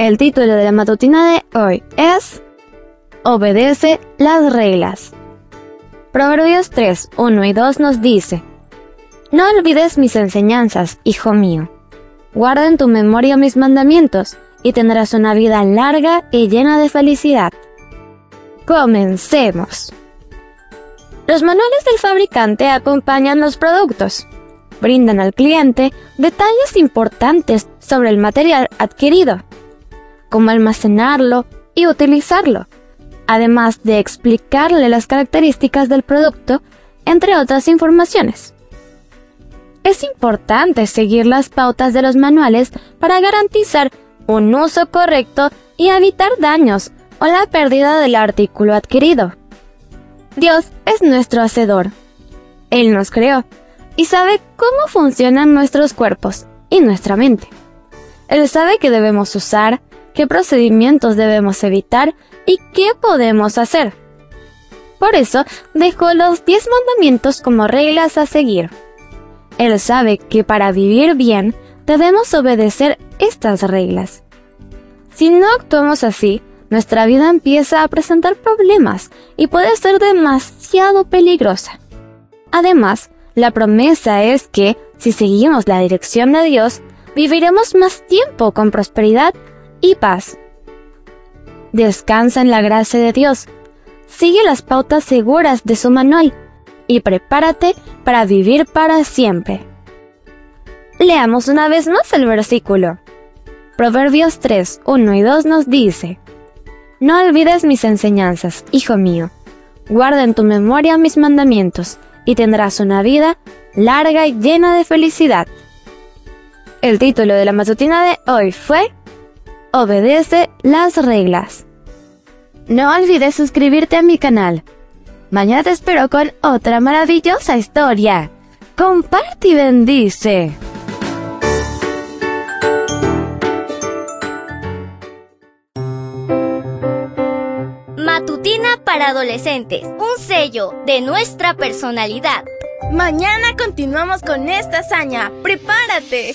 El título de la matutina de hoy es Obedece las reglas. Proverbios 3, 1 y 2 nos dice, No olvides mis enseñanzas, hijo mío. Guarda en tu memoria mis mandamientos y tendrás una vida larga y llena de felicidad. Comencemos. Los manuales del fabricante acompañan los productos. Brindan al cliente detalles importantes sobre el material adquirido, cómo almacenarlo y utilizarlo además de explicarle las características del producto, entre otras informaciones. Es importante seguir las pautas de los manuales para garantizar un uso correcto y evitar daños o la pérdida del artículo adquirido. Dios es nuestro hacedor. Él nos creó y sabe cómo funcionan nuestros cuerpos y nuestra mente. Él sabe qué debemos usar, qué procedimientos debemos evitar y qué podemos hacer. Por eso dejó los diez mandamientos como reglas a seguir. Él sabe que para vivir bien debemos obedecer estas reglas. Si no actuamos así, nuestra vida empieza a presentar problemas y puede ser demasiado peligrosa. Además, la promesa es que, si seguimos la dirección de Dios, viviremos más tiempo con prosperidad y paz. Descansa en la gracia de Dios. Sigue las pautas seguras de su manual y prepárate para vivir para siempre. Leamos una vez más el versículo. Proverbios 3, 1 y 2 nos dice, No olvides mis enseñanzas, hijo mío. Guarda en tu memoria mis mandamientos, y tendrás una vida larga y llena de felicidad. El título de la matutina de hoy fue Obedece las reglas. No olvides suscribirte a mi canal. Mañana te espero con otra maravillosa historia. Comparte y bendice. Matutina para adolescentes, un sello de nuestra personalidad. Mañana continuamos con esta hazaña. ¡Prepárate!